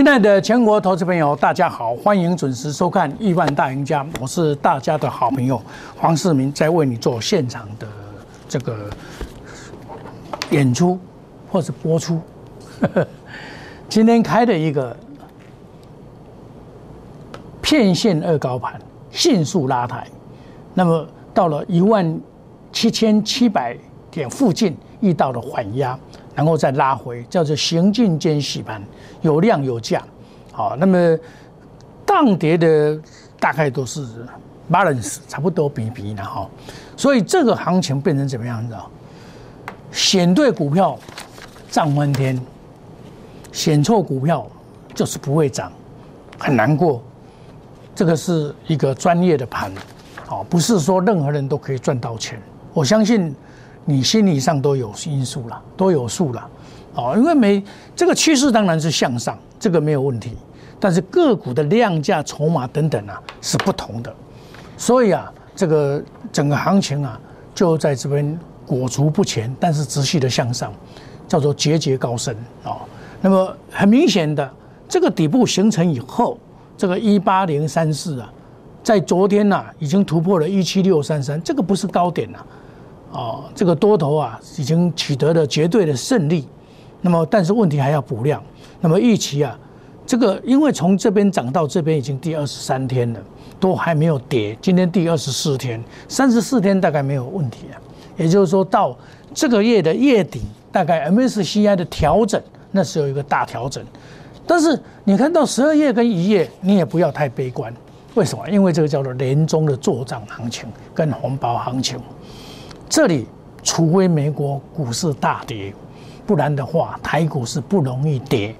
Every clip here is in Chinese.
亲爱的全国投资朋友，大家好，欢迎准时收看《亿万大赢家》，我是大家的好朋友黄世明，在为你做现场的这个演出或是播出。今天开的一个片线二高盘，迅速拉抬，那么到了一万七千七百点附近遇到了缓压。然后再拉回，叫做行进间洗盘，有量有价，好，那么当跌的大概都是 balance 差不多比比的哈，所以这个行情变成怎么样子啊？选对股票涨翻天，选错股票就是不会涨，很难过。这个是一个专业的盘，好，不是说任何人都可以赚到钱。我相信。你心理上都有因素了，都有数了，哦，因为每这个趋势当然是向上，这个没有问题，但是个股的量价、筹码等等啊是不同的，所以啊，这个整个行情啊就在这边裹足不前，但是持续的向上，叫做节节高升啊。那么很明显的，这个底部形成以后，这个一八零三四啊，在昨天呐已经突破了一七六三三，这个不是高点呐。哦，这个多头啊，已经取得了绝对的胜利。那么，但是问题还要补量。那么预期啊，这个因为从这边涨到这边已经第二十三天了，都还没有跌。今天第二十四天，三十四天大概没有问题啊。也就是说到这个月的月底，大概 MSCI 的调整，那是有一个大调整。但是你看到十二月跟一月，你也不要太悲观。为什么？因为这个叫做年终的做账行情跟红包行情。这里，除非美国股市大跌，不然的话，台股是不容易跌。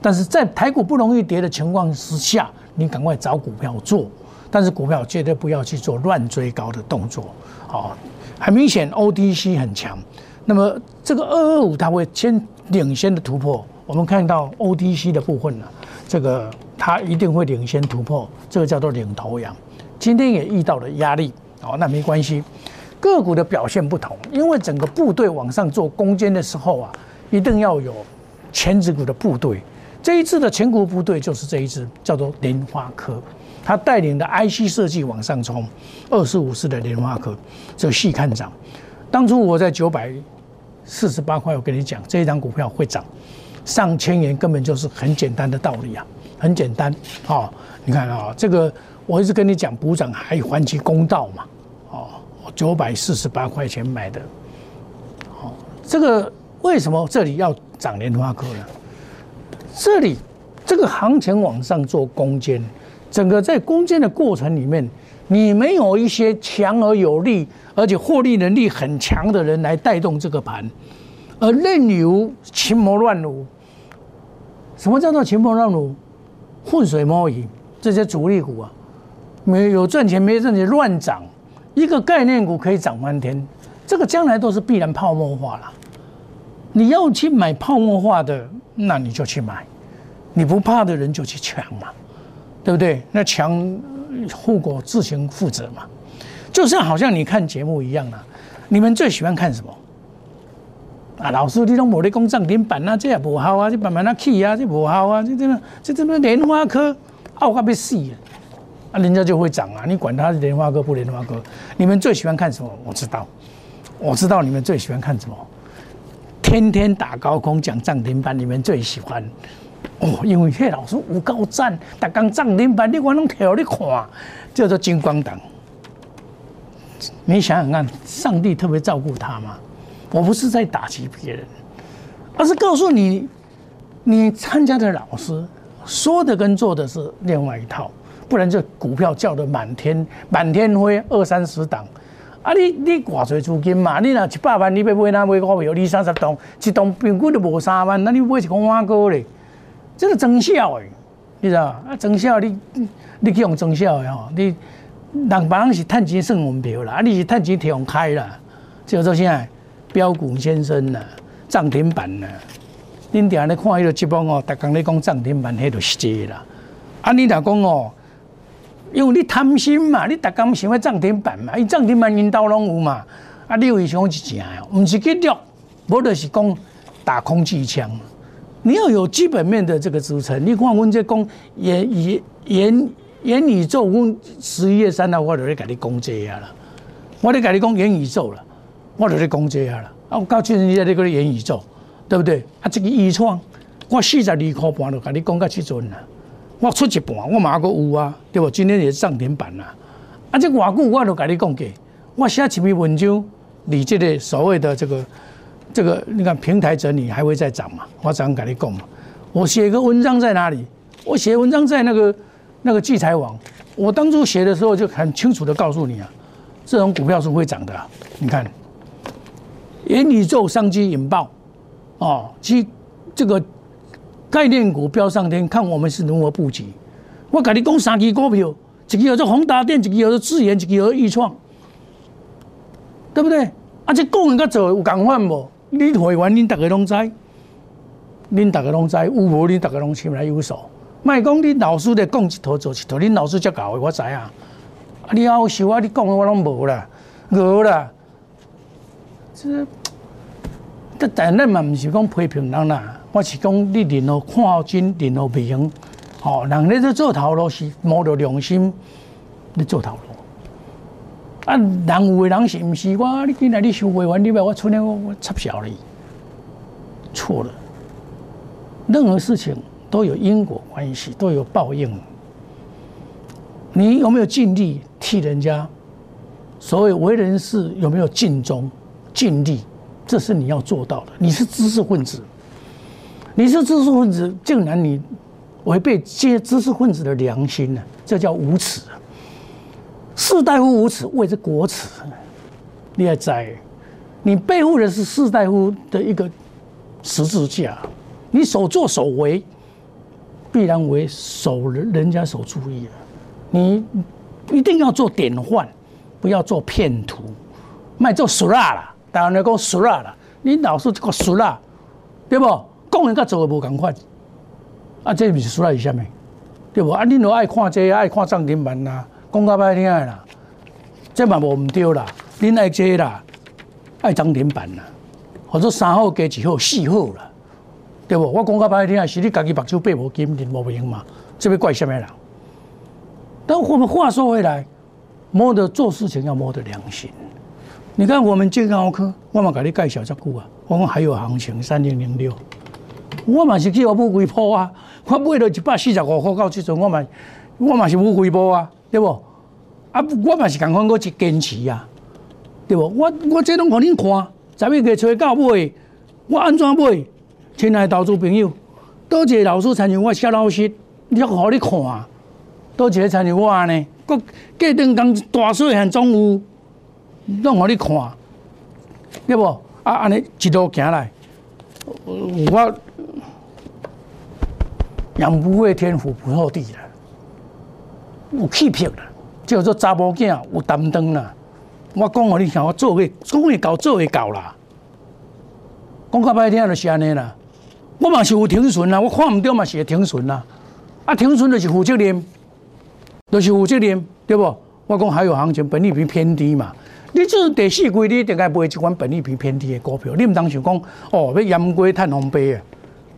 但是在台股不容易跌的情况之下，你赶快找股票做。但是股票绝对不要去做乱追高的动作。好，很明显，OTC 很强。那么这个二二五它会先领先的突破。我们看到 OTC 的部分呢，这个它一定会领先突破，这个叫做领头羊。今天也遇到了压力，哦，那没关系。个股的表现不同，因为整个部队往上做攻坚的时候啊，一定要有前指股的部队。这一次的前股部队就是这一支，叫做莲花科，他带领的 IC 设计往上冲，二十五四的莲花科，这细看涨。当初我在九百四十八块，我跟你讲，这一张股票会涨上千元，根本就是很简单的道理啊，很简单。好，你看啊，这个我一直跟你讲，补涨还还其公道嘛。九百四十八块钱买的，好，这个为什么这里要涨莲花科呢？这里这个行情往上做攻坚，整个在攻坚的过程里面，你没有一些强而有力，而且获利能力很强的人来带动这个盘，而任由群魔乱舞。什么叫做群魔乱舞？浑水摸鱼，这些主力股啊，没有赚钱，没赚钱乱涨。一个概念股可以涨翻天，这个将来都是必然泡沫化了。你要去买泡沫化的，那你就去买；你不怕的人就去抢嘛，对不对？那抢后果自行负责嘛。就像好像你看节目一样啊，你们最喜欢看什么？啊，老师，你都冇咧讲涨停板啊，这也不好啊，这慢慢啊起啊，这不好啊，这这个这这个莲花科，奥卡被死了。啊，人家就会涨啊！你管他莲花哥不莲花哥，你们最喜欢看什么？我知道，我知道你们最喜欢看什么。天天打高空讲涨停板，你们最喜欢哦，因为谢老师有高赞，打刚涨停板，你我拢跳你看，叫做金光党。你想想看，上帝特别照顾他吗？我不是在打击别人，而是告诉你，你参加的老师说的跟做的是另外一套。不然这股票叫得满天满天飞，二三十档，啊你你挂侪资金嘛？你若一百万，你要买哪买股票？二三十档，一档平均都无三万，那你买一个碗糕咧？这个增效诶，你知道？啊增效你你去用增效诶吼，你人别人是趁钱算门票啦，啊你是趁钱用开啦，叫做啥？标股先生啦，涨停板啦，恁定咧看迄个节目哦，逐工咧讲涨停板，迄著是这啦。啊你若讲哦。因为你贪心嘛，你逐工想要涨停板嘛，伊涨停板因兜拢有嘛，啊，你为想是正哦，毋是去掠，无就是讲打空气枪，你要有基本面的这个支撑。你看，我这讲元元元元宇宙，我十一月三号我就咧给你讲这啊了，我咧给你讲元宇宙了，我就咧讲这啊了。啊，我告诉你，这个元宇宙，对不对？啊，这个预创，我四十二块半就给你讲到七准了。我出一半，我马个有啊，对不？今天也是涨停板啦。啊，这外久我都跟你讲过，我写一篇文章，你这个所谓的这个这个，你看平台整理还会再涨嘛？我怎样跟你讲嘛？我写个文章在哪里？我写文章在那个那个聚财网。我当初写的时候就很清楚的告诉你啊，这种股票是会涨的。你看，元宇宙商机引爆，哦，其这个。概念股飙上天，看我们是如何布局。我跟你讲三支股票，一个叫做宏达电，一个叫做智研，一个叫做易创，对不对？啊，这讲人家做有共款无？你会员恁大家拢知，恁大家拢知，有无？恁大家拢心里有数。卖讲你老师在讲一套做一套，恁老师才教的，我知啊。啊，你好笑啊！你讲的我拢无啦，无啦。这，这但咱嘛毋是讲批评人啦。我是讲，你任何看好真，任何明，哦，人咧在做头路是摸着良心，你做头路。啊，人有的人是毋是我？你今来你收会员，你把我出来我我插小你，错了。任何事情都有因果关系，都有报应。你有没有尽力替人家？所谓为人事有没有尽忠尽力？这是你要做到的。你是知识分子。你是知识分子，竟然你违背这些知识分子的良心呢？这叫无耻！士大夫无耻，谓之国耻。你也在，你背负的是士大夫的一个十字架，你所作所为必然为守人人家所注意的。你一定要做典范，不要做骗徒，卖做俗辣了。当然来讲俗辣了，你老是这个俗辣，对不？讲人甲做的无共款，啊，这不是出来是虾米？对不？啊，恁都爱看这，爱看涨停板啦，讲较歹听的啦，这嘛无毋对啦。恁爱这啦，爱涨停板啦，或者三号加一号、四号啦，对不？我讲较歹听，是你家己目睭背无金，你无明嘛？这要怪虾米人？但我们话说回来，摸着做事情要摸着良心。你看我们健康科，我嘛给你介绍这久啊，我讲还有行情，三零零六。我嘛是去我买几波啊！我买了一百四十五块到即阵，我嘛我嘛是买几波啊，对不？啊，我嘛是共款，我一坚持啊，对不？我我这拢互恁看，十一月初到尾，我安怎买？亲爱投资朋友，多谢老师参与我写老师，你互你看，多谢参与我呢。搁过两工大水还总有，拢互你看，对不？啊，安尼一路行来，我。养不会天福不落地了，有气魄了，叫做查某囝有担当啦。我讲互你听，我做会，讲会搞做会搞啦。讲较歹听就是安尼啦。我嘛是有停损啦，我看毋到嘛是会停损啦。啊，停损就是负责任，就是负责任，对不？我讲还有行情，本利比偏低嘛。你这第四季你应该买一款本利比偏低的股票，你毋当想讲哦，要淹过趁红杯啊？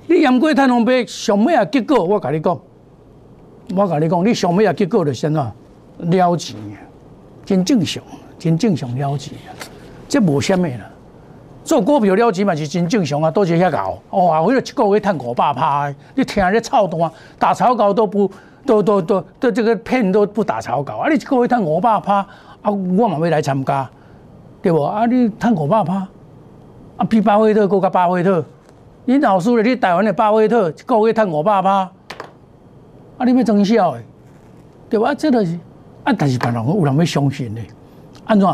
你验过太阳币上尾啊结果，我甲你讲，我甲你讲，你上尾啊结果就先怎了钱，真正常，真正常了钱，这无虾米啦。做股票了钱嘛是真正常啊，都是遐搞。哇，为了一个月赚五百趴，你听这操蛋，打草稿都不都都都都这个骗都不打草稿啊！你一个月赚五百趴啊，我嘛要来参加，对不？啊，你赚五百趴，啊，比巴菲特更加巴菲特。你老师咧，你台湾的巴菲特一个月赚五百趴，啊，你要装笑的，对吧？这个是啊，但是别人有人要相信的，安怎？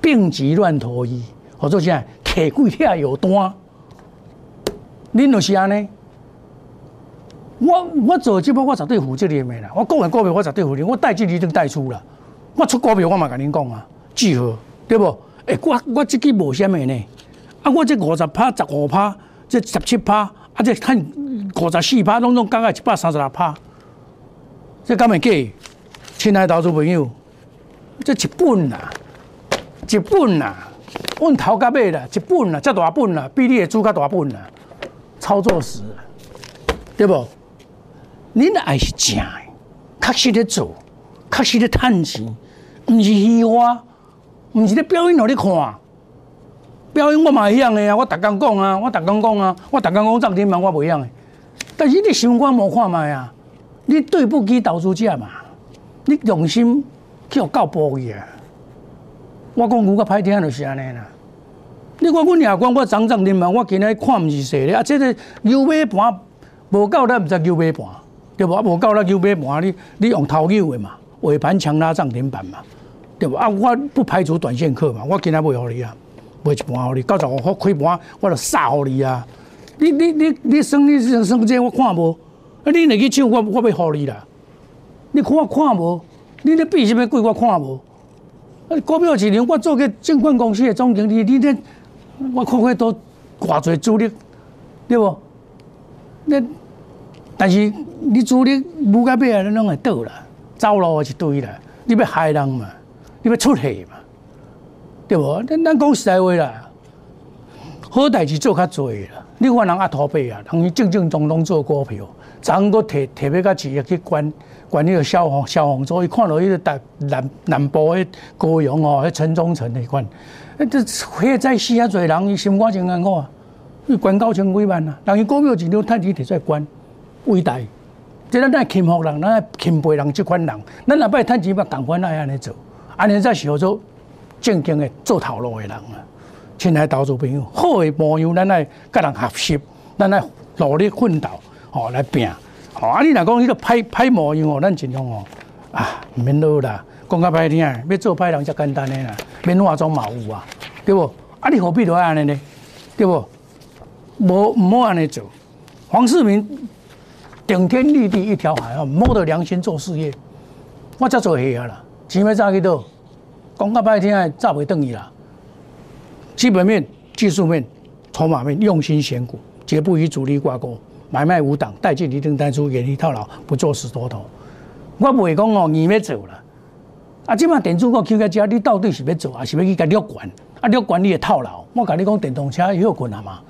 病急乱投医，或者啥？客贵遐有单，恁就是安尼。我我做这波，我绝对负责任的啦。我讲的股票，我绝对负责任。我带进一定带出啦。我出股票，我嘛甲恁讲啊，聚合对不？哎，我我这个无虾米呢？啊，我这五十趴、十五趴。这十七趴，啊！这看五十四趴，拢拢刚刚一百三十六趴，这敢会假？亲爱的投资朋友，这一本呐，一本呐，阮头甲尾啦，一本呐，遮大本呐，比你的猪较大本呐，操作时，对不？恁的爱是正的，确实咧做，确实咧趁钱，毋是虚华，毋是咧表演互你看。表演我嘛一样的啊，我逐工讲啊，我逐工讲啊，我逐工讲涨停板我袂晓的。但是你想看无看卖啊？你对不起投资者嘛？你用心去互教保伊啊！我讲牛较歹听就是安尼啦。你看阮也讲我涨涨停板，我今日看毋是势咧啊！这个牛尾盘无够，咱毋知牛尾盘对无？啊，无够咱牛尾盘，你你用头牛的嘛？尾盘强拉涨停板嘛？对无？啊，我不排除短线客嘛？我今日袂互你啊，卖一盘互你，九十五块开盘我就杀互你啊！你你你你算你算算这我看无？啊，你来去抢我我要互你啦！你看我看无？你咧比什么贵？我看无？啊，股票市场我做个证券公司的总经理，你咧？我看看都偌侪主力，对不？那但是你主力不到尾啊，你拢会倒啦，走路一堆啦。你要害人嘛？你要出气嘛？对不？咱咱讲实在话啦，好代志做较多啦。你看人阿土伯啊，人伊正正宗宗做股票，昨个摕摕要甲企业去管管迄个消防消防组，伊看到迄个南南南部迄高阳哦，迄陈忠诚迄款。啊！这火灾死遐！侪人伊心肝真艰苦啊！伊管九千几万啊！人伊股票一张趁钱摕出来管，伟大！即咱爱钦服人，咱爱钦佩人，即款人，咱若要趁钱，嘛共款爱安尼做，安尼才是叫做正经的做头路的人啊！亲爱投资朋友，好的模样，咱来甲人学习，咱来努力奋斗，吼来拼，吼啊！你若讲迄个歹歹模样哦，咱尽量哦啊，毋免落啦。讲较歹听，要做歹人则简单诶啦，免化妆嘛有啊，对不？啊，你何必都安尼呢？对不？无唔好安尼做。黄世明顶天立地一条海啊，摸着良心做事业，我才做下啊啦。钱要早去倒？讲较歹听的，早袂等伊啦。基本面、技术面、筹码面，用心选股，绝不与主力挂钩，买卖无挡，带进一定带出，远离套牢，不做死多头。我不会讲哦，你要走了。啊！即摆电子股起个遮，你到底是要做，还是要去甲录管？啊，录管你会套牢。我甲你讲，电动车好困难嘛？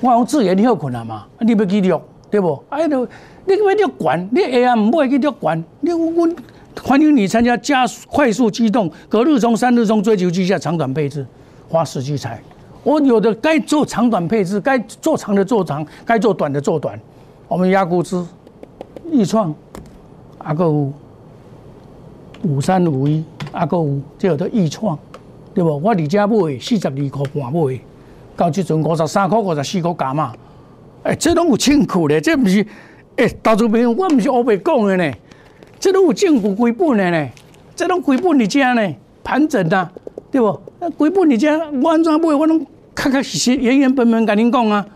我讲资源好困难嘛？你要去录，对不？啊，都你要录管，你下啊唔会去录管。你阮欢迎你参加加快速机动，隔日冲、三日冲，追求绩效长短配置，花时聚财。我有的该做长短配置，该做长的做长，该做短的做短。我们压估值，易创，啊个。五三五一，啊，个有叫做易创，对不？我伫遮买四十二块半买，到即阵五十三块、五十四块加嘛。哎，这拢有证据咧，这毋是哎，投资朋友，我毋是乌白讲的呢，这拢有证据归本的呢，这拢归本伫遮呢，盘整呐，对不？那归本伫遮，我安怎买？我拢确确实实、原原本本甲恁讲啊，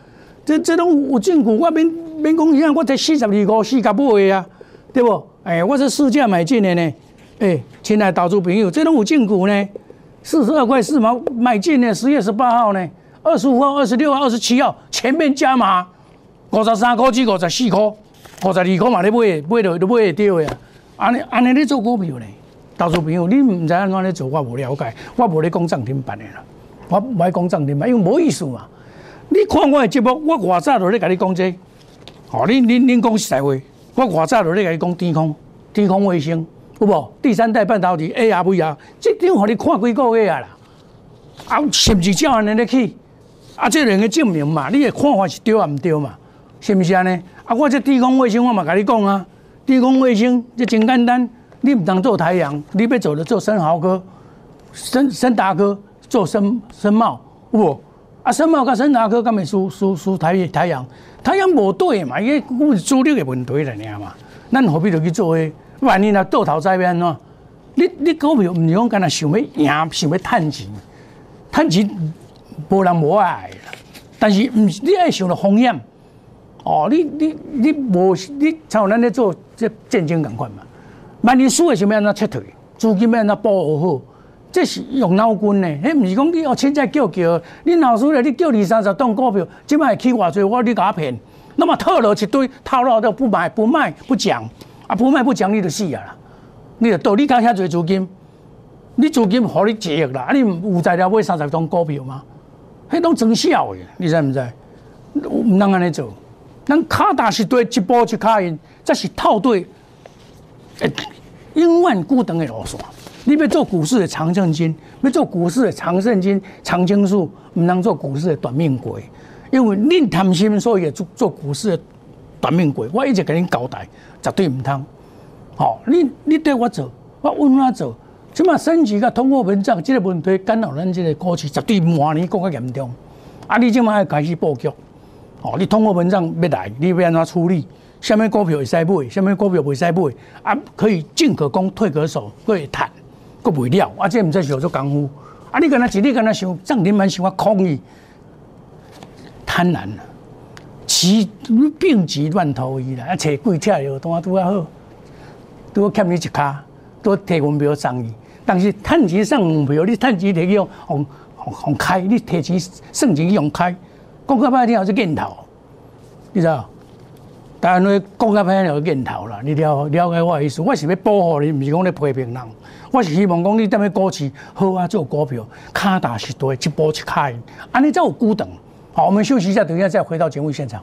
这这拢有证据，我免免讲啥，我才四十二块四甲买的啊，对不？哎，我是市价买进的呢。哎，亲爱投资朋友，这拢有进股呢，四十二块四毛买进的，十月十八号呢，二十五号、二十六号、二十七号全面加码，五十三块至五十四块，五十二块嘛，你买买到都买会到呀。安尼安尼你做股票呢？投资朋友，你唔知安怎咧做，我无了解，我无咧讲涨停板的啦，我唔爱讲涨停板，因为无意思嘛。你看我的节目，我外早就咧甲你讲这，哦，你你你讲实在话，我外早就咧甲你讲天空，天空卫星。有无第三代半导体 A R V R，这张互你看几个月啊啦？啊，是毋是照安尼咧去？啊，这两个证明嘛，你的看法是对啊，毋对嘛？是毋是安尼？啊，我这天空卫星我嘛甲你讲啊，低空卫星就真简单，你毋当做太阳，你要做的做生豪哥、生生达哥做生生茂，有无？啊，生茂甲生达哥敢会输输输太太阳？太阳无对嘛，伊个主力的问题来尔嘛，咱何必着去做诶？万一若倒头栽边喏，你你股票毋是讲干那想要赢，想要趁钱，趁钱无人无爱啦。但是毋是你爱想着风险，哦，你你你无你像咱咧做这战争共款嘛。万一输诶想要安怎撤退，资金要安怎保护好，这是用脑筋呢。迄毋是讲你哦，凊彩叫叫，你老输咧，你叫二三十档股票，即摆起偌侪，我你甲我骗，那么套了一堆，套牢都不买不卖不讲。啊，不卖不讲，你就死啊啦！你就到你家遐侪资金，你资金互你借啦。啊，你有材料买三十张股票吗？迄拢真小诶，你知毋知？唔能安尼做。咱卡大是对一步一卡印，这是套对，诶，永远固定的路线。你要做股市的长胜金，要做股市的长胜金、长青树，唔能做股市的短命鬼。因为恁贪心，所以做做股市的短命鬼。我一直跟恁交代，绝对唔通。好，你你对我做，我稳我做。即码升级甲通货膨胀这个问题干扰咱这个股市，绝对明年更加严重。啊，你即码要开始布局。哦，你通货膨胀要来，你要安怎处理？什么股票会使买？什么股票袂使买？啊，可以进可攻，退可守，可以谈，佫袂了。啊，这毋使小做功夫。啊，你敢若一日敢若想涨停板，想我抗议，贪婪啊，其病急乱投医啦，啊，找鬼跳药单拄啊好，拄欠你一卡，拄提分票送伊。但是趁钱上门票，你趁钱摕去用用用开，你提钱算钱用开，讲较歹听是镜头，你知道？当然你讲较歹听是镜头啦，你了了解我意思？我是要保护你，毋是讲咧批评人。我是希望讲你踮咧股市好啊，做股票卡大是对，一步一开，安尼才有孤等。好，我们休息一下，等一下再回到节目现场。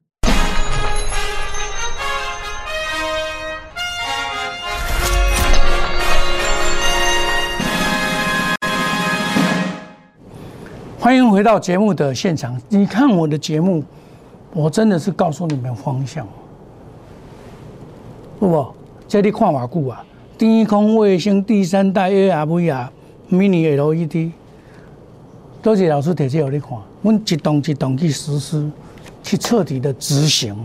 欢迎回到节目的现场。你看我的节目，我真的是告诉你们方向，不不，这里看偌久啊？低空卫星第三代 ARV 啊，Mini LED，多谢老师提这给你看，我一动一动去实施，去彻底的执行，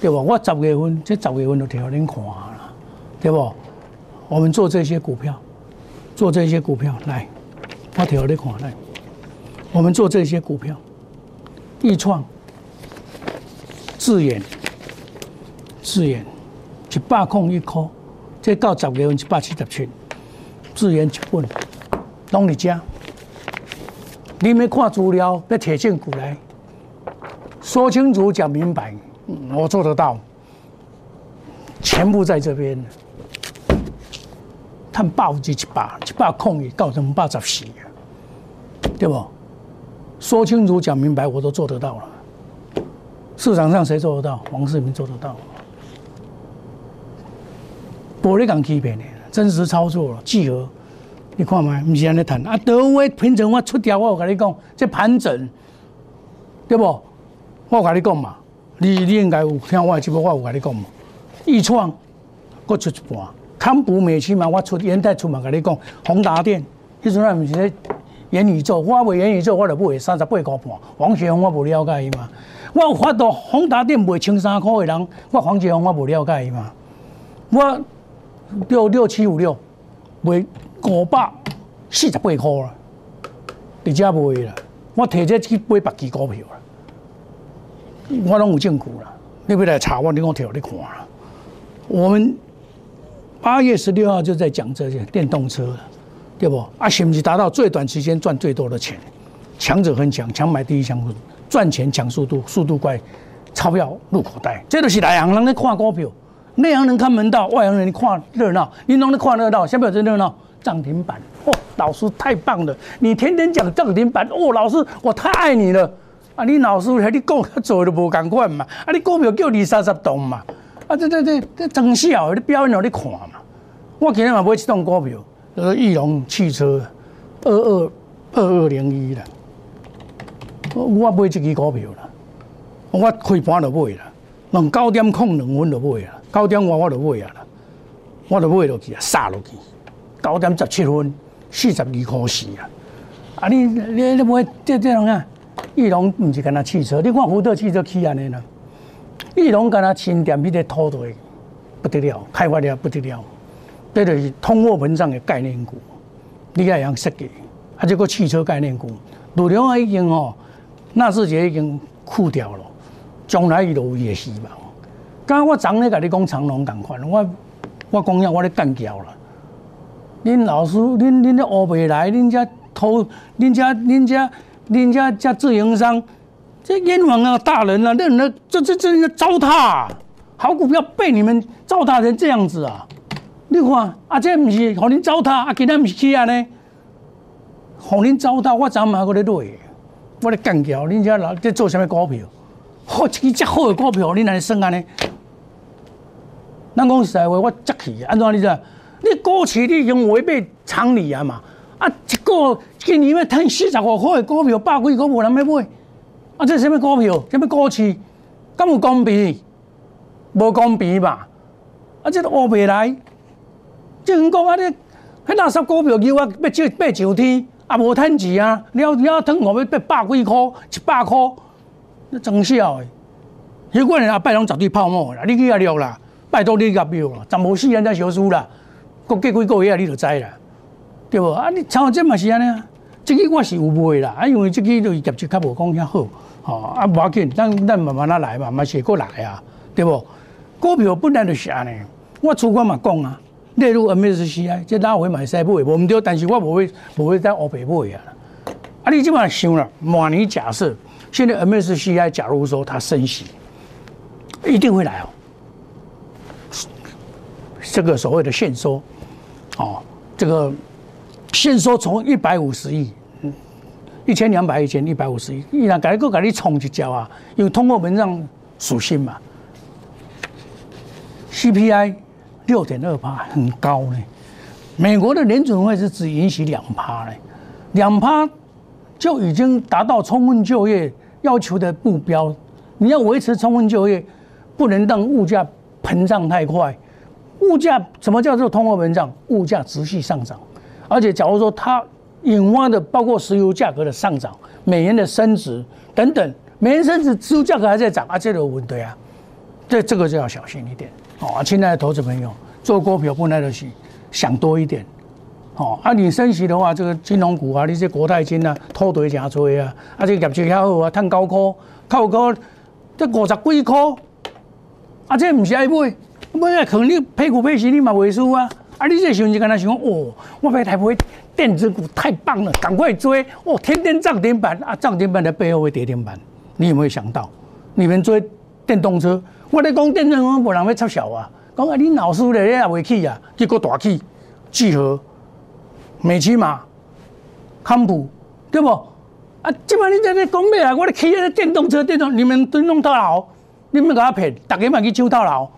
对不？我十月份，这十月份都提给你看了，对不？我们做这些股票，做这些股票，来，我提给你看来。我们做这些股票，易创、智远、智远一百空一颗，这到十月份一百七十七，智远一本，拢你家。你们看资料，要铁证股来，说清楚讲明白，我做得到，全部在这边。看报纸一百，一百空一到成八十四，对不？说清楚、讲明白，我都做得到了。市场上谁做得到？王世明做得到。玻璃港欺骗的，真实操作了，聚合。你看嘛，不是安尼谈啊。德威平整我出掉，我有跟你讲，这盘整，对不？我有跟你讲嘛，你你应该有听我的节目，我有跟你讲嘛。易创，我出一半。康普美期嘛，我出元泰出嘛，跟你讲。宏达电，迄阵啊，不是咧。元宇宙，我为元宇宙，我就买三十八块半。黄学红我无了解伊嘛，我有发到宏达店卖千三块的人，我黄学红我无了解伊嘛。我六六七五六卖五百四十八块啦，你家卖啦。我提这去买别支股票啦，我拢有证据啦。你要来查我，你我调你看啦。我们八月十六号就在讲这些电动车了。对不？啊，是不是达到最短时间赚最多的钱？强者很强，强买第一强赚钱抢速度，速度快，钞票入口袋。这都是内行人在看股票，内行人看门道，外行人看热闹。你拢在看热闹，下面有真热闹？涨停板哦，老师太棒了！你天天讲涨停板哦，老师我太爱你了啊！你老师和你讲做都无共款嘛？啊，你股票叫二三十栋嘛？啊，这这这这真笑，你表演让你看嘛？我今日嘛买这种股票。呃，翼龙汽车二二二二零一啦，我买这支股票啦，我开盘就买啦，弄九点空两分就买啦，九点外我就买啊啦，我就买落去啊，杀落去，九点十七分四十二块四啊！啊，你你你买这这样啊？翼龙毋是干那汽车，你看福特汽车起安尼啦，翼龙干那新店迄个土地不得了，开发了不得了，这就是通货膨胀的概念股，你要样设计，啊，这个汽车概念股，陆量啊已经哦，纳智捷已经枯掉了。将来伊都有伊个希望。刚刚我昨咧甲你讲长隆共款，我我讲了，我咧干掉了。恁老师，恁恁咧学未来，恁遮偷，恁遮恁遮恁遮遮自营商，这冤枉啊大人啊，那那这这这糟蹋，好股票被你们糟蹋成这样子啊！你看啊，这毋是互恁糟蹋，啊，今仔毋是起啊呢？互恁糟蹋，我昨晚还搁咧累，我咧干叫，恁遮老在做啥物股票？好，一支遮好的股票，你来算安尼？咱讲实在话，我急气，安怎你知？你股市你已经违背常理啊嘛！啊，一个今年要赚四十五块的股票，百几股无人要买。啊，这什么股票？什么股市？敢有公平？无公平吧？啊，这都学未来。正讲啊，你迄垃圾股票叫我要借爬上天，啊无趁钱啊！了了，汤我要八百几块，一百块。那真笑诶！迄款人阿拜拢绝对泡沫啦，你去遐录啦，拜托你入庙啦，十无四人才小输啦，过几几个月你就知啦，对无？啊，你像这嘛是安尼啊？即个我是有卖啦，啊，因为即个就是业绩较无讲遐好，吼啊，无要紧，咱咱慢慢仔来嘛，嘛是过来啊，对无？股票本来就是安尼，我主管嘛讲啊，列入 MSCI，即拉回买使买，无毋对，但是我无会无会再黑白买啊。啊，你即摆想啦，模拟假设。现在 MSCI 假如说它升息，一定会来哦。这个所谓的现收，哦，这个现收从一百五十亿，一千两百亿减一百五十亿，依然改个改你冲一脚啊，因为通货膨胀属性嘛。CPI 六点二帕很高呢，美国的联准会是只允许两趴呢，两趴。就已经达到充分就业要求的目标。你要维持充分就业，不能让物价膨胀太快。物价什么叫做通货膨胀？物价持续上涨，而且假如说它引发的包括石油价格的上涨、美元的升值等等，美元升值，石油价格还在涨啊，这个问题啊，这这个就要小心一点哦。亲爱的投资朋友，做股票不耐得起，想多一点。哦，啊，你升息的话，这个金融股啊，你这国泰金啊，拖腿真多啊，啊，这业绩较好啊，赚高科，靠高，这五十几块，啊，这唔是爱买，买啊，可能你配股配息你嘛会输啊，啊，你这时候就跟他想，哦，我买台股电子股太棒了，赶快追，哦，天天涨停板，啊，涨停板的背后会跌停板，你有没有想到？你们追电动车，我咧讲电动车无人要插小啊，讲啊，你老师咧，你也未起啊，结果大起，聚合。美骑马、康普，对不？啊，即摆你在咧讲咩啊？我咧骑个电动车，电动你们都弄到老，你们给他骗，大家嘛去揪到老。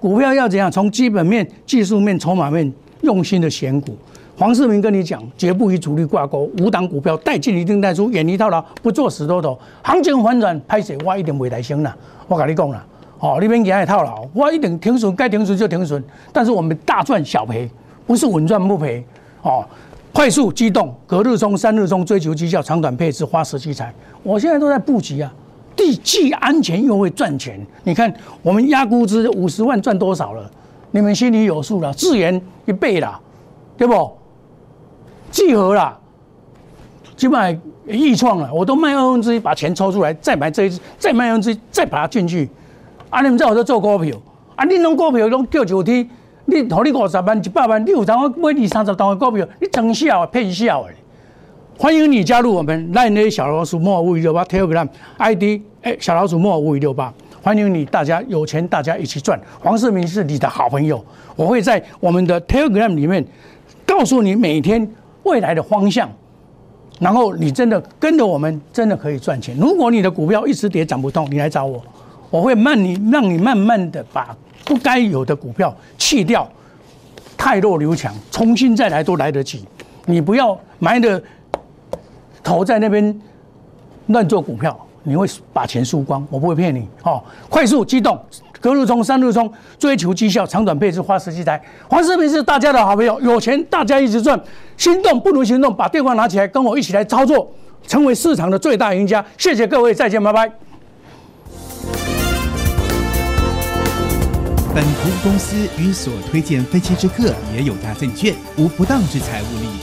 股票要怎样？从基本面、技术面、筹码面，用心的选股。黄世明跟你讲，绝不与主力挂钩，五档股票带进一定带出，远离套牢，不做死多头。行情反转，拍势我一定未来升啦。我跟你讲啦，哦，你免惊系套牢，我一定停损，该停损就停损。但是我们大赚小赔，不是稳赚不赔。哦，快速机动，隔日冲、三日冲，追求绩效，长短配置，花时积财。我现在都在布局啊，既既安全又会赚钱。你看，我们压估值五十万赚多少了？你们心里有数了。智研一倍了，对不？聚合了，基本上易创了，我都卖二分之一，把钱抽出来，再买这一支，再卖二分之一，再把它进去。啊，你们在我这做股票，啊，你弄股票拢叫九天。你投你五十万、一百万，你有当我买二三十档的股票，你真笑骗笑的。欢迎你加入我们赖内小老鼠莫五一六八 Telegram ID，哎，小老鼠莫五一六八，欢迎你，大家有钱大家一起赚。黄世明是你的好朋友，我会在我们的 Telegram 里面告诉你每天未来的方向，然后你真的跟着我们，真的可以赚钱。如果你的股票一直跌涨不动，你来找我，我会慢你让你慢慢的把。不该有的股票弃掉，太弱留强，重新再来都来得及。你不要埋的头在那边乱做股票，你会把钱输光，我不会骗你。哦，快速机动，隔日冲，三日冲，追求绩效，长短配置，花时机台。黄世明是大家的好朋友，有钱大家一直赚，心动不如行动，把电话拿起来，跟我一起来操作，成为市场的最大赢家。谢谢各位，再见，拜拜。本服务公司与所推荐分期之客也有大证券无不当之财务利益